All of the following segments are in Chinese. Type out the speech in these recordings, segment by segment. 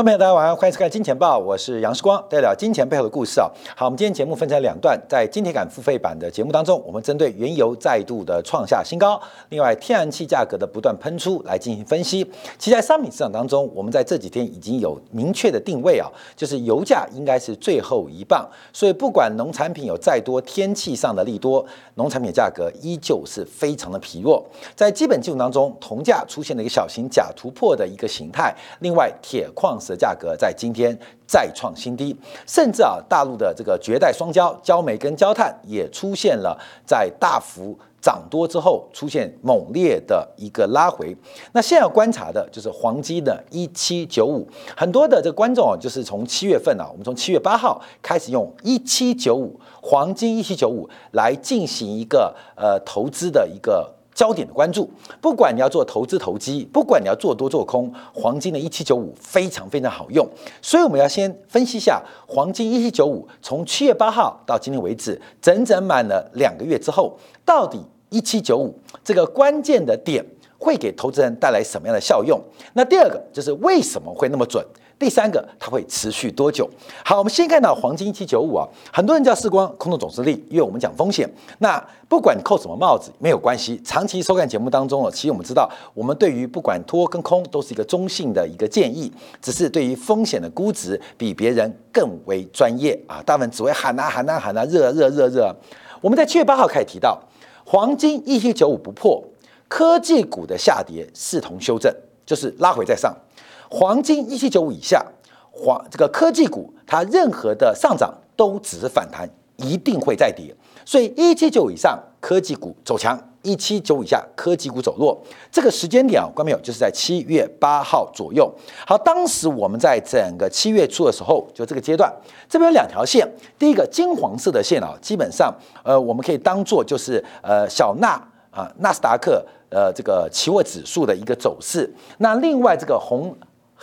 观众朋友，大家晚上好，欢迎收看《金钱报》，我是杨世光，带聊金钱背后的故事啊。好，我们今天节目分成两段，在金铁杆付费版的节目当中，我们针对原油再度的创下新高，另外天然气价格的不断喷出来进行分析。其实在商品市场当中，我们在这几天已经有明确的定位啊，就是油价应该是最后一棒，所以不管农产品有再多天气上的利多，农产品价格依旧是非常的疲弱。在基本技术当中，铜价出现了一个小型假突破的一个形态，另外铁矿。的价格在今天再创新低，甚至啊，大陆的这个绝代双焦焦煤跟焦炭也出现了在大幅涨多之后出现猛烈的一个拉回。那现在要观察的就是黄金的一七九五，很多的这个观众啊，就是从七月份啊，我们从七月八号开始用一七九五黄金一七九五来进行一个呃投资的一个。焦点的关注，不管你要做投资投机，不管你要做多做空，黄金的一七九五非常非常好用。所以我们要先分析一下黄金一七九五，从七月八号到今天为止，整整满了两个月之后，到底一七九五这个关键的点会给投资人带来什么样的效用？那第二个就是为什么会那么准？第三个，它会持续多久？好，我们先看到黄金一七九五啊，很多人叫世光空头总司令，因为我们讲风险。那不管扣什么帽子，没有关系。长期收看节目当中啊，其实我们知道，我们对于不管多跟空都是一个中性的一个建议，只是对于风险的估值比别人更为专业啊。大部分只会喊啊喊啊喊啊，热热热热。我们在七月八号开始提到，黄金一七九五不破，科技股的下跌视同修正，就是拉回再上。黄金一七九五以下，黄这个科技股它任何的上涨都只是反弹，一定会再跌。所以一七九以上科技股走强，一七九以下科技股走弱。这个时间点啊，观众朋友就是在七月八号左右。好，当时我们在整个七月初的时候，就这个阶段，这边有两条线，第一个金黄色的线啊，基本上呃我们可以当做就是呃小纳啊纳斯达克呃这个期货指数的一个走势。那另外这个红。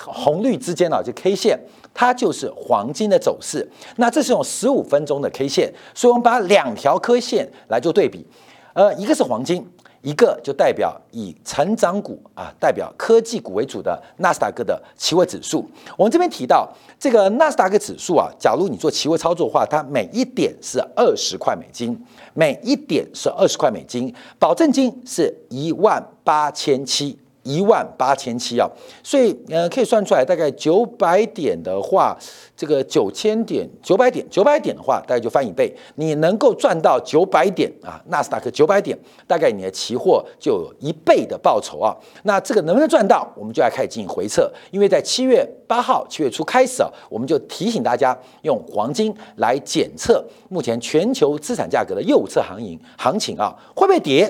红绿之间呢，就 K 线，它就是黄金的走势。那这是用十五分钟的 K 线，所以我们把两条 K 线来做对比。呃，一个是黄金，一个就代表以成长股啊，代表科技股为主的纳斯达克的期货指数。我们这边提到这个纳斯达克指数啊，假如你做期货操作的话，它每一点是二十块美金，每一点是二十块美金，保证金是一万八千七。一万八千七啊，所以呃可以算出来，大概九百点的话，这个九千点九百点九百点的话，大概就翻一倍。你能够赚到九百点啊，纳斯达克九百点，大概你的期货就有一倍的报酬啊。那这个能不能赚到，我们就要开始进行回测。因为在七月八号七月初开始啊，我们就提醒大家用黄金来检测目前全球资产价格的右侧行情行情啊，会不会跌，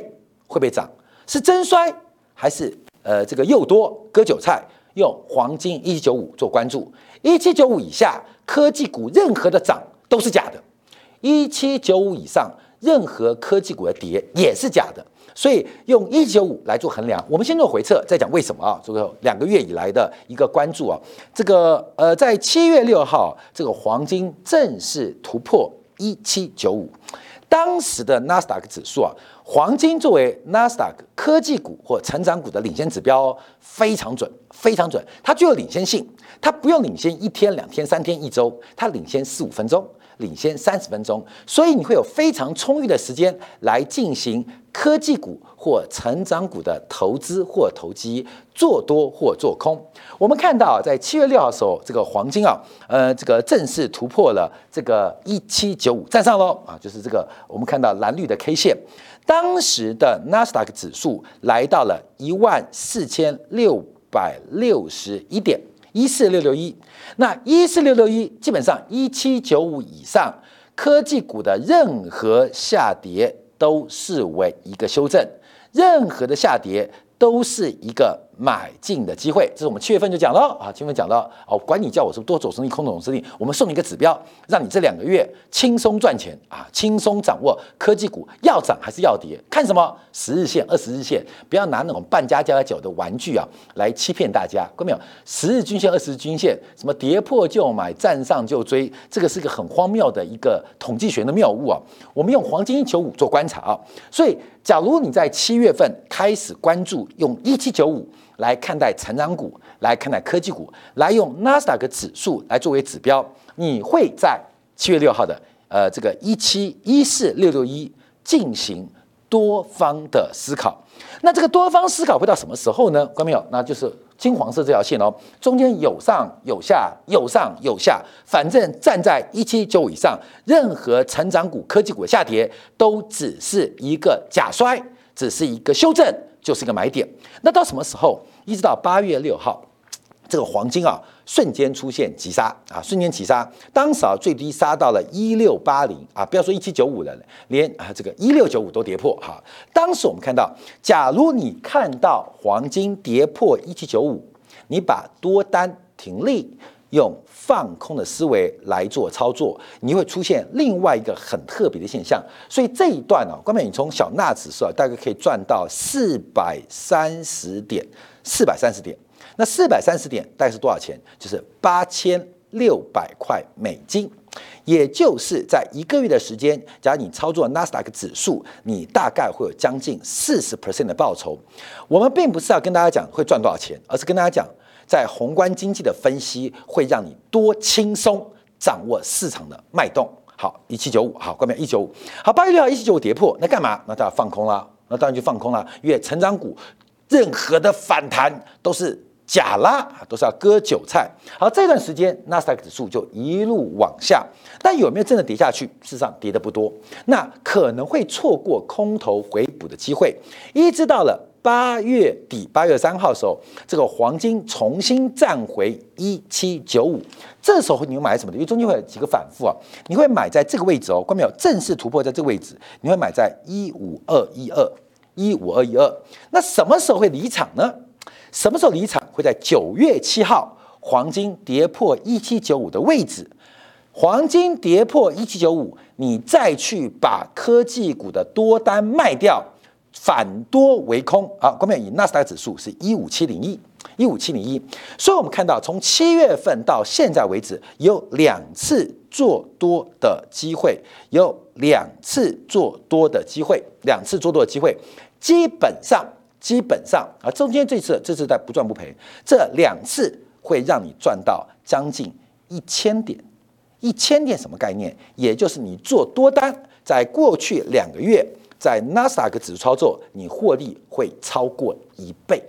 会不会涨，是真衰还是？呃，这个又多割韭菜，用黄金一七九五做关注，一七九五以下科技股任何的涨都是假的，一七九五以上任何科技股的跌也是假的，所以用一九五来做衡量。我们先做回测，再讲为什么啊？这个两个月以来的一个关注啊，这个呃，在七月六号，这个黄金正式突破一七九五。当时的纳斯达克指数啊，黄金作为纳斯达克科技股或成长股的领先指标，非常准，非常准。它具有领先性，它不用领先一天、两天、三天、一周，它领先四五分钟。领先三十分钟，所以你会有非常充裕的时间来进行科技股或成长股的投资或投机，做多或做空。我们看到在七月六号的时候，这个黄金啊，呃，这个正式突破了这个一七九五，站上喽啊，就是这个我们看到蓝绿的 K 线，当时的纳斯达克指数来到了一万四千六百六十一点。一四六六一，那一四六六一基本上一七九五以上，科技股的任何下跌都视为一个修正，任何的下跌都是一个。买进的机会，这是我们七月份就讲了啊，七月份讲到哦，管你叫我是多走生意、空头生意，我们送你一个指标，让你这两个月轻松赚钱。啊，轻松掌握科技股要涨还是要跌，看什么？十日线、二十日线，不要拿那种半加加九的玩具啊来欺骗大家，看到没有？十日均线、二十日均线，什么跌破就买，站上就追，这个是个很荒谬的一个统计学的谬误啊。我们用黄金一九五做观察啊，所以假如你在七月份开始关注用一七九五。来看待成长股，来看待科技股，来用纳斯达克指数来作为指标，你会在七月六号的呃这个一七一四六六一进行多方的思考。那这个多方思考会到什么时候呢？观众朋友，那就是金黄色这条线哦，中间有上有下，有上有下，反正站在一七九五以上，任何成长股、科技股的下跌都只是一个假摔，只是一个修正，就是一个买点。那到什么时候？一直到八月六号。这个黄金啊，瞬间出现急杀啊，瞬间急杀，当时啊最低杀到了一六八零啊，不要说一七九五了，连啊这个一六九五都跌破哈。当时我们看到，假如你看到黄金跌破一七九五，你把多单停利，用放空的思维来做操作，你会出现另外一个很特别的现象。所以这一段啊，关美你从小纳指数啊，大概可以赚到四百三十点，四百三十点。那四百三十点大概是多少钱？就是八千六百块美金，也就是在一个月的时间，假如你操作纳斯达克指数，你大概会有将近四十 percent 的报酬。我们并不是要跟大家讲会赚多少钱，而是跟大家讲，在宏观经济的分析会让你多轻松掌握市场的脉动。好，一七九五，好，关闭一九五，好，八月六号一七九五跌破，那干嘛？那当然放空了，那当然就放空了，因为成长股任何的反弹都是。假拉都是要割韭菜。好，这段时间纳斯达克指数就一路往下，但有没有真的跌下去？事实上跌的不多，那可能会错过空头回补的机会。一直到了八月底，八月三号的时候，这个黄金重新站回一七九五，这时候你会买什么的？因为中间会有几个反复啊，你会买在这个位置哦，看到没有？正式突破在这个位置，你会买在一五二一二一五二一二。那什么时候会离场呢？什么时候离场？会在九月七号，黄金跌破一七九五的位置，黄金跌破一七九五，你再去把科技股的多单卖掉，反多为空啊！关面以纳斯达克指数是一五七零一，一五七零一，所以我们看到从七月份到现在为止，有两次做多的机会，有两次做多的机会，两次做多的机会，基本上。基本上啊，中间这次这次在不赚不赔，这两次会让你赚到将近一千点，一千点什么概念？也就是你做多单，在过去两个月在纳斯达克指数操作，你获利会超过一倍，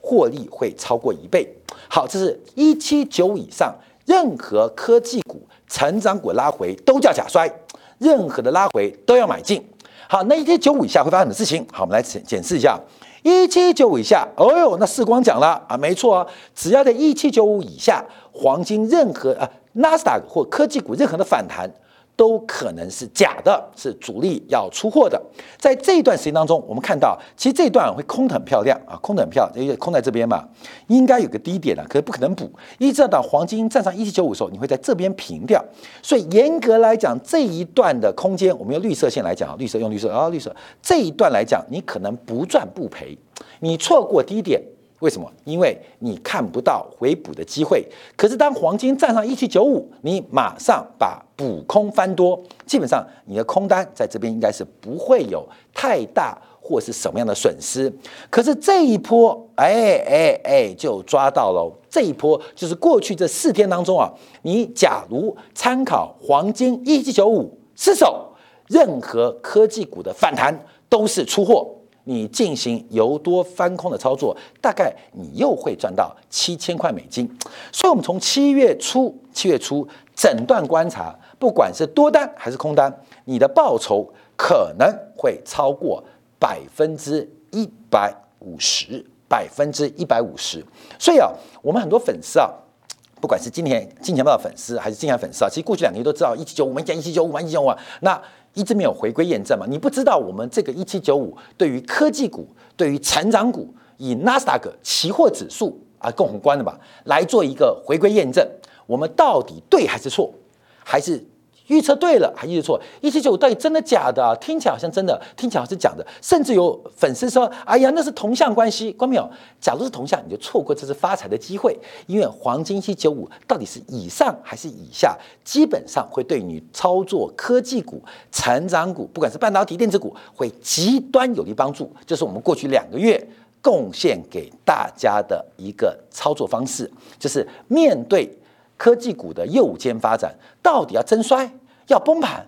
获利会超过一倍。好，这是一七九五以上，任何科技股、成长股拉回都叫假摔，任何的拉回都要买进。好，那一七九五以下会发生什么事情？好，我们来检检视一下。一七九五以下，哦哟，那世光讲了啊，没错啊，只要在一七九五以下，黄金任何啊纳斯达克或科技股任何的反弹。都可能是假的，是主力要出货的。在这一段时间当中，我们看到，其实这一段会空的很漂亮啊，空的很漂亮，因为空在这边嘛，应该有个低点的，可是不可能补。一直到黄金站上一七九五的时候，你会在这边平掉。所以严格来讲，这一段的空间，我们用绿色线来讲，绿色用绿色啊，绿色这一段来讲，你可能不赚不赔，你错过低点。为什么？因为你看不到回补的机会。可是当黄金站上一七九五，你马上把补空翻多，基本上你的空单在这边应该是不会有太大或是什么样的损失。可是这一波，哎哎哎，就抓到了。这一波就是过去这四天当中啊，你假如参考黄金一七九五失守，任何科技股的反弹都是出货。你进行由多翻空的操作，大概你又会赚到七千块美金。所以，我们从七月初，七月初整段观察，不管是多单还是空单，你的报酬可能会超过百分之一百五十，百分之一百五十。所以啊，我们很多粉丝啊，不管是今年金钱豹的粉丝，还是金钱粉丝啊，其实过去两年都知道一七九五，我们讲一七九五，一七九五，那。一直没有回归验证嘛？你不知道我们这个一七九五对于科技股、对于成长股，以纳斯达克期货指数啊更宏观的吧，来做一个回归验证，我们到底对还是错，还是？预测对了还预测错？一七九五到底真的假的？听起来好像真的，听起来好像假的。甚至有粉丝说：“哎呀，那是同向关系。”关没有？假如是同向，你就错过这次发财的机会。因为黄金一七九五到底是以上还是以下，基本上会对你操作科技股、成长股，不管是半导体、电子股，会极端有利帮助。这是我们过去两个月贡献给大家的一个操作方式，就是面对科技股的右肩发展，到底要增衰要崩盘？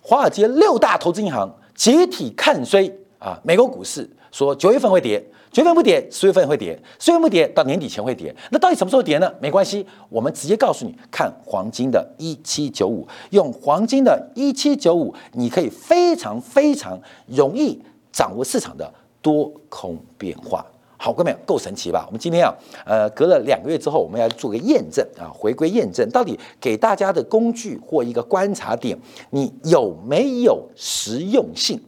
华尔街六大投资银行集体看衰啊，美国股市说九月份会跌。九月份不跌，十月份会跌，十月份不跌，到年底前会跌。那到底什么时候跌呢？没关系，我们直接告诉你，看黄金的一七九五，用黄金的一七九五，你可以非常非常容易掌握市场的多空变化。好，各位够神奇吧？我们今天啊，呃，隔了两个月之后，我们要做个验证啊，回归验证，到底给大家的工具或一个观察点，你有没有实用性？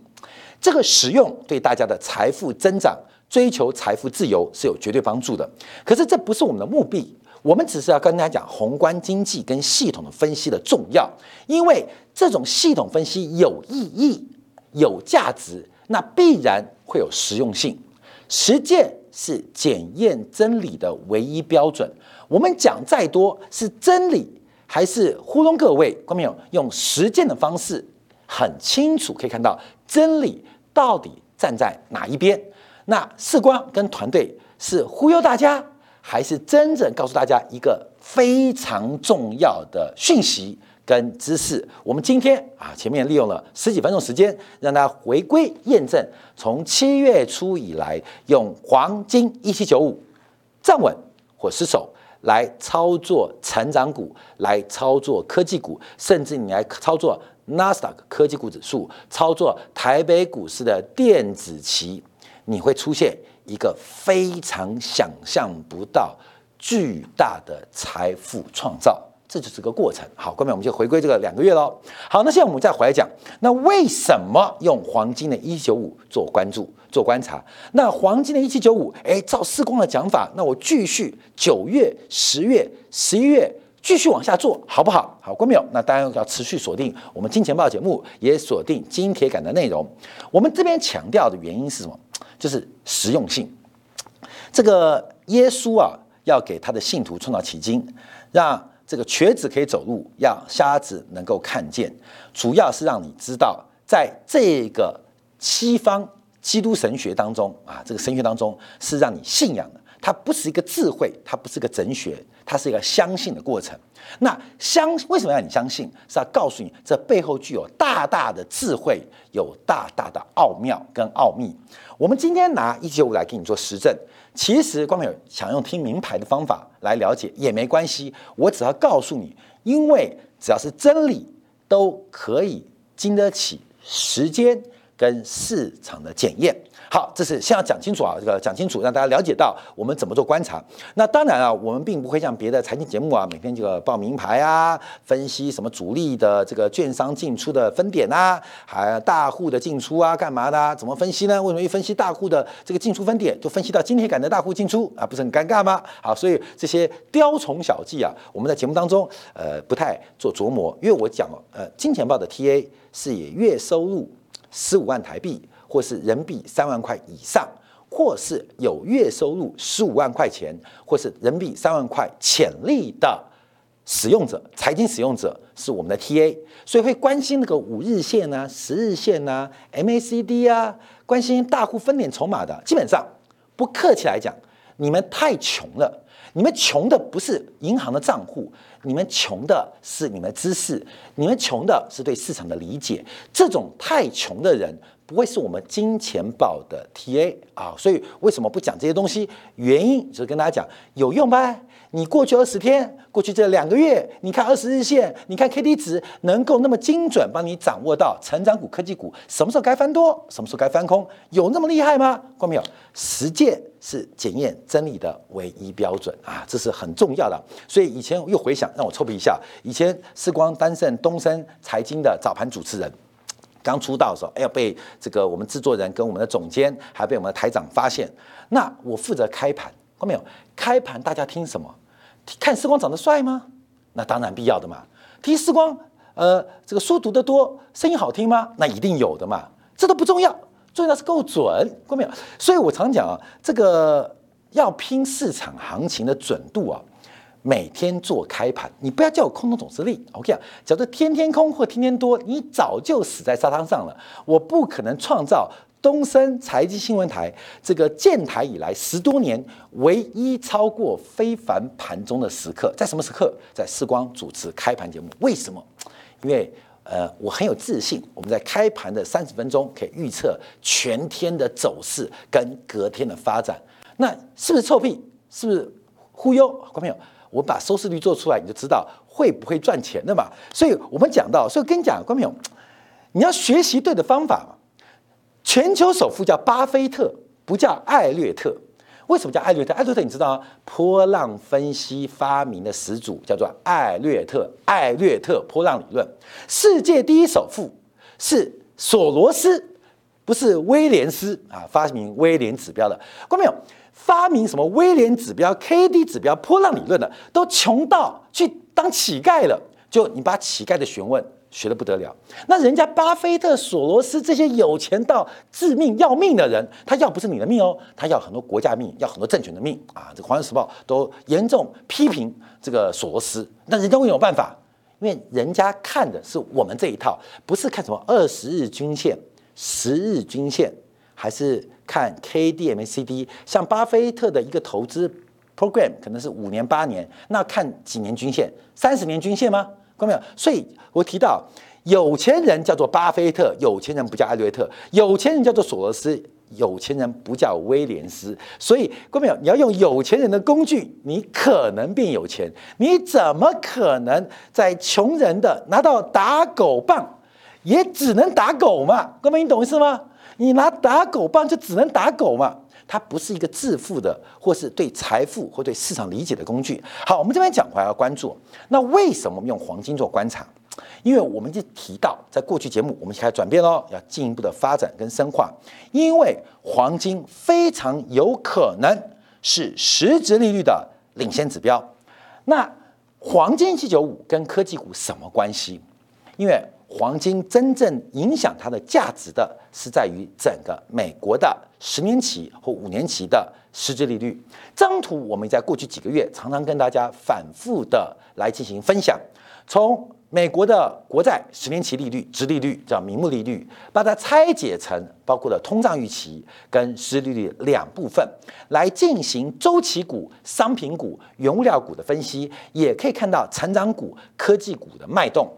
这个实用对大家的财富增长。追求财富自由是有绝对帮助的，可是这不是我们的目的。我们只是要跟大家讲宏观经济跟系统的分析的重要，因为这种系统分析有意义、有价值，那必然会有实用性。实践是检验真理的唯一标准。我们讲再多是真理，还是糊弄各位？观众朋友，用实践的方式很清楚可以看到真理到底站在哪一边。那世光跟团队是忽悠大家，还是真正告诉大家一个非常重要的讯息跟知识？我们今天啊，前面利用了十几分钟时间，让大家回归验证，从七月初以来，用黄金一七九五站稳或失守来操作成长股，来操作科技股，甚至你来操作纳斯达克科技股指数，操作台北股市的电子期。你会出现一个非常想象不到巨大的财富创造，这就是个过程。好，各位，我们就回归这个两个月喽。好，那现在我们再回来讲，那为什么用黄金的一九五做关注、做观察？那黄金的一七九五，哎，照四光的讲法，那我继续九月、十月、十一月。继续往下做好不好？好，关没有？那当然要持续锁定我们金钱报节目，也锁定金铁杆的内容。我们这边强调的原因是什么？就是实用性。这个耶稣啊，要给他的信徒创造奇经，让这个瘸子可以走路，让瞎子能够看见，主要是让你知道，在这个西方基督神学当中啊，这个神学当中是让你信仰的。它不是一个智慧，它不是一个哲学，它是一个相信的过程。那相为什么要你相信？是要告诉你这背后具有大大的智慧，有大大的奥妙跟奥秘。我们今天拿一九五来给你做实证，其实光有想用听名牌的方法来了解也没关系。我只要告诉你，因为只要是真理，都可以经得起时间跟市场的检验。好，这是先要讲清楚啊，这个讲清楚，让大家了解到我们怎么做观察。那当然啊，我们并不会像别的财经节目啊，每天就报名牌啊，分析什么主力的这个券商进出的分点啊，还大户的进出啊，干嘛的？怎么分析呢？为什么一分析大户的这个进出分点，就分析到今天赶的大户进出啊，不是很尴尬吗？好，所以这些雕虫小技啊，我们在节目当中呃不太做琢磨，因为我讲呃金钱豹的 TA 是以月收入十五万台币。或是人民币三万块以上，或是有月收入十五万块钱，或是人民币三万块潜力的使用者，财经使用者是我们的 TA，所以会关心那个五日线呐、十日线呐、MACD 啊，关心大户分点筹码的，基本上不客气来讲，你们太穷了，你们穷的不是银行的账户，你们穷的是你们知识，你们穷的是对市场的理解，这种太穷的人。不会是我们金钱豹的 TA 啊，所以为什么不讲这些东西？原因就是跟大家讲有用吧？你过去二十天，过去这两个月，你看二十日线，你看 K D 值，能够那么精准帮你掌握到成长股、科技股什么时候该翻多，什么时候该翻空，有那么厉害吗？看没有？实践是检验真理的唯一标准啊，这是很重要的。所以以前又回想，让我臭屁一下，以前世光担任东森财经的早盘主持人。刚出道的时候，哎呀，被这个我们制作人跟我们的总监，还被我们的台长发现。那我负责开盘，看没有？开盘大家听什么？看时光长得帅吗？那当然必要的嘛。听时光，呃，这个书读得多，声音好听吗？那一定有的嘛。这都不重要，重要的是够准，看没有？所以我常讲啊，这个要拼市场行情的准度啊。每天做开盘，你不要叫我空头总司令，OK 啊？假如天天空或天天多，你早就死在沙滩上了。我不可能创造东森财经新闻台这个建台以来十多年唯一超过非凡盘中的时刻，在什么时刻？在世光主持开盘节目。为什么？因为呃，我很有自信，我们在开盘的三十分钟可以预测全天的走势跟隔天的发展。那是不是臭屁？是不是忽悠？观众朋友，我把收视率做出来，你就知道会不会赚钱的嘛。所以我们讲到，所以跟你讲，观众朋友，你要学习对的方法嘛。全球首富叫巴菲特，不叫艾略特。为什么叫艾略特？艾略特你知道吗？波浪分析发明的始祖叫做艾略特，艾略特波浪理论。世界第一首富是索罗斯，不是威廉斯啊，发明威廉指标的。看到没有？发明什么威廉指标、K D 指标、波浪理论的，都穷到去当乞丐了。就你把乞丐的学问。学的不得了，那人家巴菲特、索罗斯这些有钱到致命要命的人，他要不是你的命哦，他要很多国家命，要很多政权的命啊！这《华尔街时报》都严重批评这个索罗斯，那人家有办法？因为人家看的是我们这一套，不是看什么二十日均线、十日均线，还是看 K D M C D，。像巴菲特的一个投资 program 可能是五年、八年，那看几年均线？三十年均线吗？看到没有？所以我提到有钱人叫做巴菲特，有钱人不叫艾略特，有钱人叫做索罗斯，有钱人不叫威廉斯。所以各位没有？你要用有钱人的工具，你可能变有钱。你怎么可能在穷人的拿到打狗棒，也只能打狗嘛？哥们，你懂意思吗？你拿打狗棒就只能打狗嘛？它不是一个致富的，或是对财富或对市场理解的工具。好，我们这边讲回来要关注，那为什么我们用黄金做观察？因为我们就提到，在过去节目我们开始转变喽，要进一步的发展跟深化。因为黄金非常有可能是实质利率的领先指标。那黄金七九五跟科技股什么关系？因为黄金真正影响它的价值的是在于整个美国的十年期或五年期的实质利率。这张图我们在过去几个月常常跟大家反复的来进行分享。从美国的国债十年期利率、直利率叫名目利率，把它拆解成包括了通胀预期跟实质利率两部分来进行周期股、商品股、原物料股的分析，也可以看到成长股、科技股的脉动。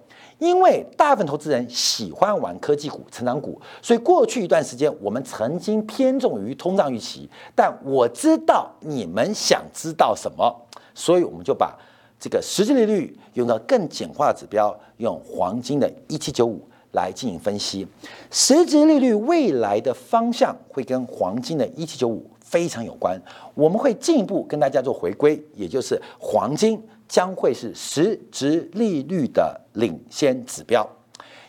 因为大部分投资人喜欢玩科技股、成长股，所以过去一段时间我们曾经偏重于通胀预期。但我知道你们想知道什么，所以我们就把这个实际利率用到更简化的指标，用黄金的一七九五来进行分析。实际利率未来的方向会跟黄金的一七九五非常有关。我们会进一步跟大家做回归，也就是黄金。将会是实质利率的领先指标，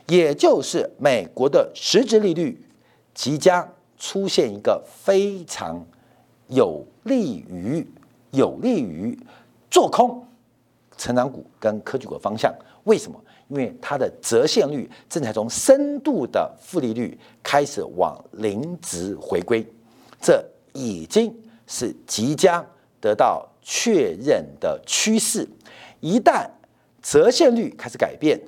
也就是美国的实质利率即将出现一个非常有利于有利于做空成长股跟科技股方向。为什么？因为它的折现率正在从深度的负利率开始往零值回归，这已经是即将得到。确认的趋势，一旦折现率开始改变，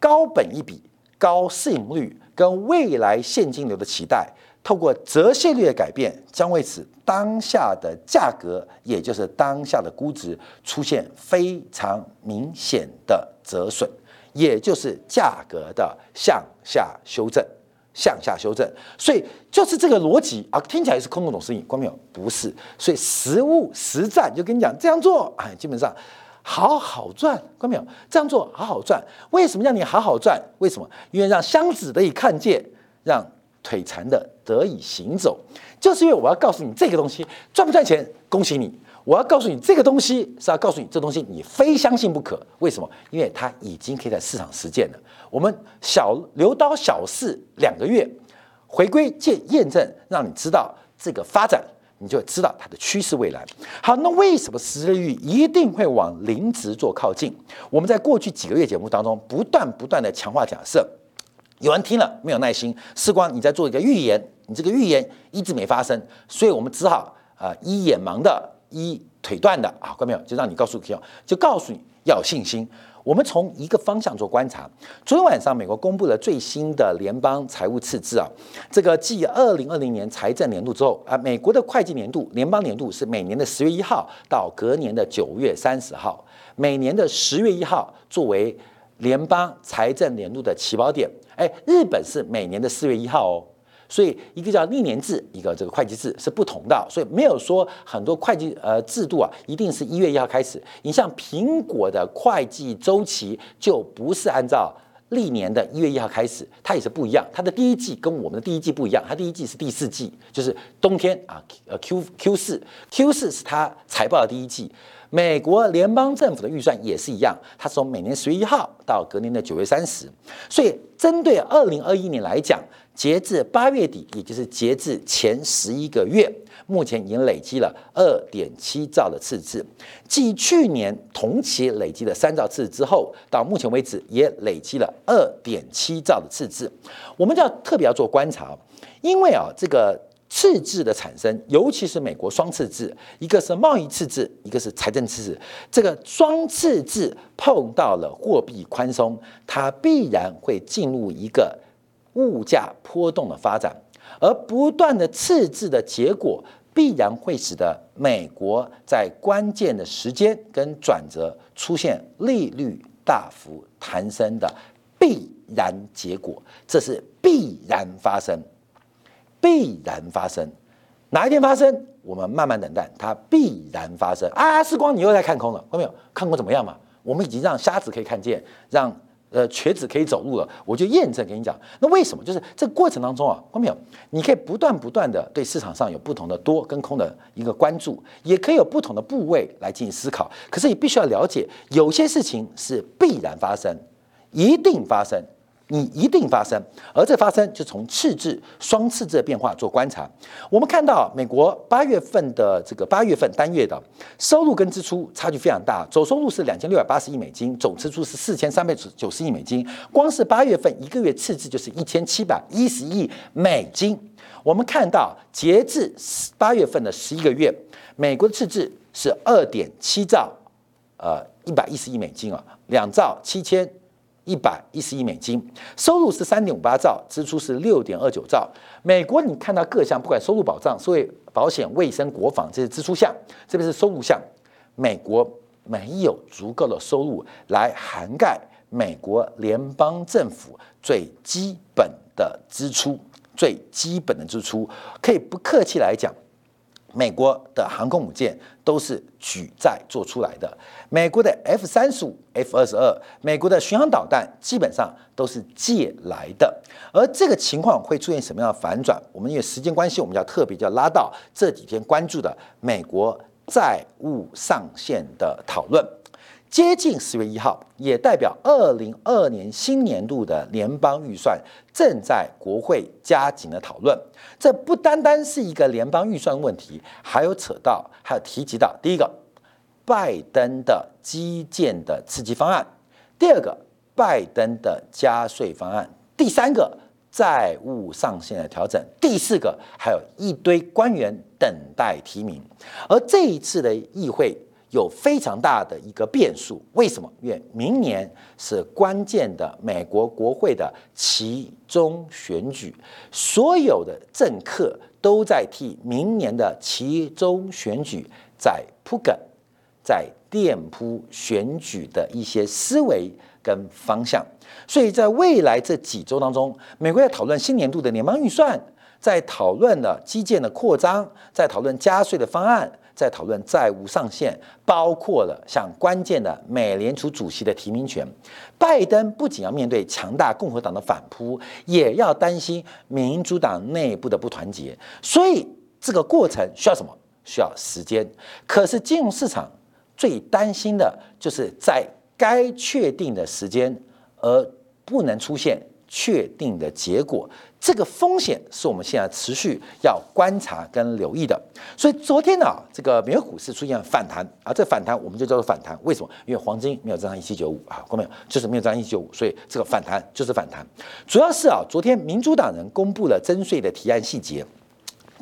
高本一比、高市盈率跟未来现金流的期待，透过折现率的改变，将会使当下的价格，也就是当下的估值出现非常明显的折损，也就是价格的向下修正。向下修正，所以就是这个逻辑啊，听起来是空洞懂事意，关没有？不是，所以实物实战就跟你讲这样做，哎，基本上好好赚，关没有？这样做好好赚，为什么让你好好赚？为什么？因为让箱子得以看见，让腿残的得以行走，就是因为我要告诉你这个东西赚不赚钱，恭喜你。我要告诉你，这个东西是要告诉你，这东西你非相信不可。为什么？因为它已经可以在市场实践了。我们小留刀小试两个月，回归见验证，让你知道这个发展，你就知道它的趋势未来。好，那为什么实利率一定会往零值做靠近？我们在过去几个月节目当中，不断不断的强化假设，有人听了没有耐心，时光你在做一个预言，你这个预言一直没发生，所以我们只好啊一眼盲的。一腿断的啊，看到没有？就让你告诉朋友，就告诉你要有信心。我们从一个方向做观察。昨天晚上，美国公布了最新的联邦财务赤字啊，这个继二零二零年财政年度之后啊，美国的会计年度联邦年度是每年的十月一号到隔年的九月三十号，每年的十月一号作为联邦财政年度的起跑点。哎，日本是每年的四月一号哦。所以一个叫历年制，一个这个会计制是不同的，所以没有说很多会计呃制度啊，一定是一月一号开始。你像苹果的会计周期就不是按照历年的一月一号开始，它也是不一样。它的第一季跟我们的第一季不一样，它第一季是第四季，就是冬天啊，呃 Q Q 四 Q 四是它财报的第一季。美国联邦政府的预算也是一样，它从每年十月一号到隔年的九月三十。所以针对二零二一年来讲。截至八月底，也就是截至前十一个月，目前已经累积了二点七兆的赤字，继去年同期累积了三兆赤字之后，到目前为止也累积了二点七兆的赤字。我们就要特别要做观察，因为啊，这个赤字的产生，尤其是美国双赤字，一个是贸易赤字，一个是财政赤字，这个双赤字碰到了货币宽松，它必然会进入一个。物价波动的发展，而不断的赤字的结果，必然会使得美国在关键的时间跟转折出现利率大幅弹升的必然结果，这是必然发生，必然发生，哪一天发生？我们慢慢等待，它必然发生。啊，时光，你又在看空了，看到没有？看空怎么样嘛？我们已经让瞎子可以看见，让。呃，瘸子可以走路了，我就验证给你讲。那为什么？就是这个过程当中啊，看到没有？你可以不断不断的对市场上有不同的多跟空的一个关注，也可以有不同的部位来进行思考。可是你必须要了解，有些事情是必然发生，一定发生。你一定发生，而这发生就从赤字、双赤字的变化做观察。我们看到美国八月份的这个八月份单月的收入跟支出差距非常大，总收入是两千六百八十亿美金，总支出是四千三百九十亿美金。光是八月份一个月赤字就是一千七百一十亿美金。我们看到截至八月份的十一个月，美国的赤字是二点七兆，呃，一百一十亿美金啊，两兆七千。一百一十亿美金，收入是三点五八兆，支出是六点二九兆。美国你看到各项，不管收入保障、社会保险、卫生、国防，这些支出项，这边是收入项。美国没有足够的收入来涵盖美国联邦政府最基本的支出，最基本的支出，可以不客气来讲。美国的航空母舰都是举债做出来的，美国的 F 三十五、F 二十二，美国的巡航导弹基本上都是借来的。而这个情况会出现什么样的反转？我们因为时间关系，我们要特别要拉到这几天关注的美国债务上限的讨论。接近十月一号，也代表二零二年新年度的联邦预算正在国会加紧的讨论。这不单单是一个联邦预算问题，还有扯到，还有提及到第一个，拜登的基建的刺激方案；第二个，拜登的加税方案；第三个，债务上限的调整；第四个，还有一堆官员等待提名。而这一次的议会。有非常大的一个变数，为什么？因为明年是关键的美国国会的其中选举，所有的政客都在替明年的其中选举在铺梗，在垫铺选举的一些思维跟方向。所以在未来这几周当中，美国在讨论新年度的联邦预算，在讨论了基建的扩张，在讨论加税的方案。在讨论债务上限，包括了像关键的美联储主席的提名权。拜登不仅要面对强大共和党的反扑，也要担心民主党内部的不团结。所以这个过程需要什么？需要时间。可是金融市场最担心的就是在该确定的时间，而不能出现确定的结果。这个风险是我们现在持续要观察跟留意的。所以昨天呢，这个美国股市出现反弹啊，这反弹我们就叫做反弹。为什么？因为黄金没有站上一七九五啊，看到没有？就是没有站上一七九五，所以这个反弹就是反弹。主要是啊，昨天民主党人公布了征税的提案细节，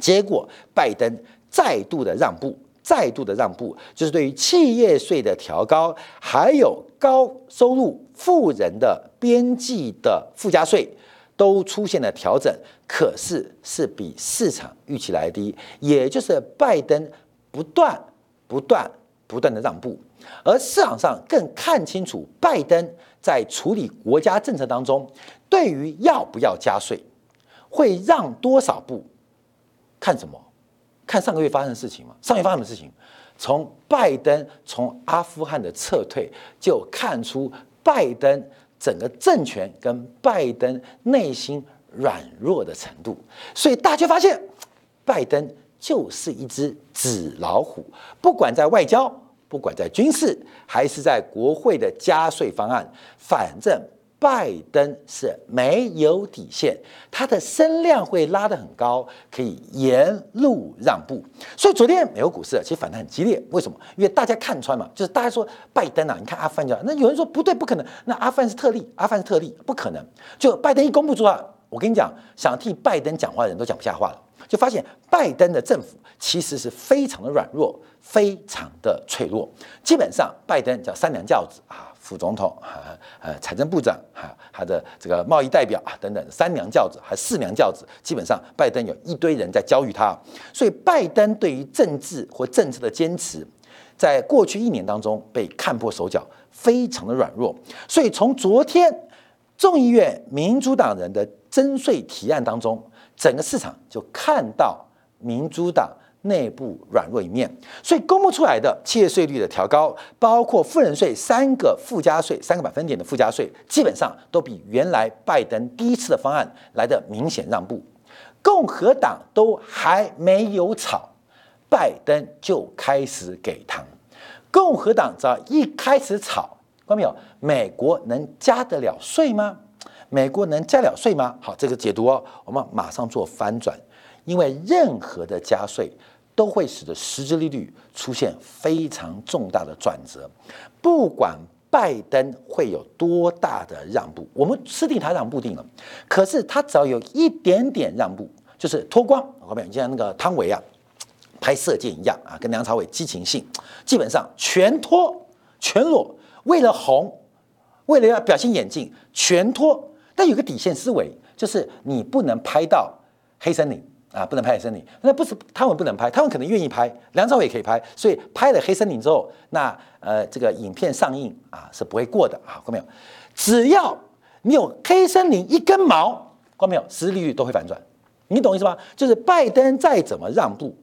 结果拜登再度的让步，再度的让步，就是对于企业税的调高，还有高收入富人的边际的附加税都出现了调整，可是是比市场预期来低，也就是拜登不断不断不断的让步，而市场上更看清楚拜登在处理国家政策当中，对于要不要加税，会让多少步，看什么？看上个月发生的事情嘛？上月发生的事情，从拜登从阿富汗的撤退就看出拜登整个政权跟拜登内心软弱的程度，所以大家发现，拜登就是一只纸老虎，不管在外交，不管在军事，还是在国会的加税方案，反正。拜登是没有底线，他的声量会拉得很高，可以沿路让步。所以昨天美国股市其实反弹很激烈，为什么？因为大家看穿嘛，就是大家说拜登啊，你看阿富汗就那有人说不对，不可能，那阿富汗是特例，阿富汗是特例，不可能。就拜登一公布出来，我跟你讲，想替拜登讲话的人都讲不下话了，就发现拜登的政府其实是非常的软弱，非常的脆弱。基本上，拜登叫三娘教子啊。副总统啊，呃，财政部长哈，他的这个贸易代表啊，等等，三娘教子还四娘教子，基本上拜登有一堆人在教育他，所以拜登对于政治或政策的坚持，在过去一年当中被看破手脚，非常的软弱。所以从昨天众议院民主党人的征税提案当中，整个市场就看到民主党。内部软弱一面，所以公布出来的企业税率的调高，包括富人税三个附加税三个百分点的附加税，基本上都比原来拜登第一次的方案来的明显让步。共和党都还没有吵，拜登就开始给糖。共和党只要一开始吵，看到没有？美国能加得了税吗？美国能加了税吗？好，这个解读哦，我们马上做翻转，因为任何的加税。都会使得实质利率出现非常重大的转折，不管拜登会有多大的让步，我们吃定他让步定了。可是他只要有一点点让步，就是脱光，后面就像那个汤唯啊，拍射箭一样啊，跟梁朝伟激情戏，基本上全脱全裸，为了红，为了要表现眼镜，全脱。但有个底线思维，就是你不能拍到黑森林。啊，不能拍黑森林，那不是他们不能拍，他们可能愿意拍，梁朝伟也可以拍，所以拍了黑森林之后，那呃这个影片上映啊是不会过的啊，看到没有？只要你有黑森林一根毛，看到没有？实质利率都会反转，你懂意思吗？就是拜登再怎么让步，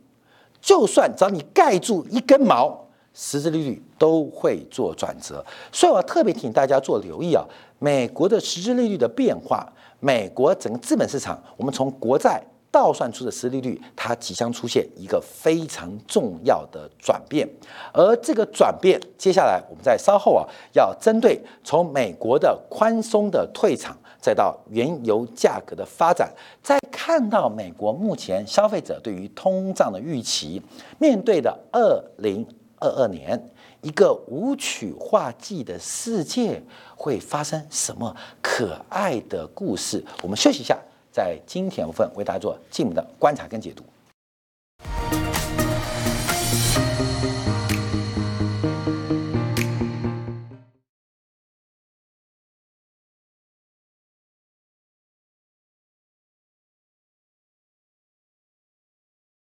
就算只要你盖住一根毛，实质利率都会做转折。所以我特别提醒大家做留意啊，美国的实质利率的变化，美国整个资本市场，我们从国债。倒算出的实利率，它即将出现一个非常重要的转变，而这个转变，接下来我们在稍后啊，要针对从美国的宽松的退场，再到原油价格的发展，再看到美国目前消费者对于通胀的预期，面对的二零二二年一个舞曲化剂的世界，会发生什么可爱的故事？我们休息一下。在今天部分为大家做进一步的观察跟解读。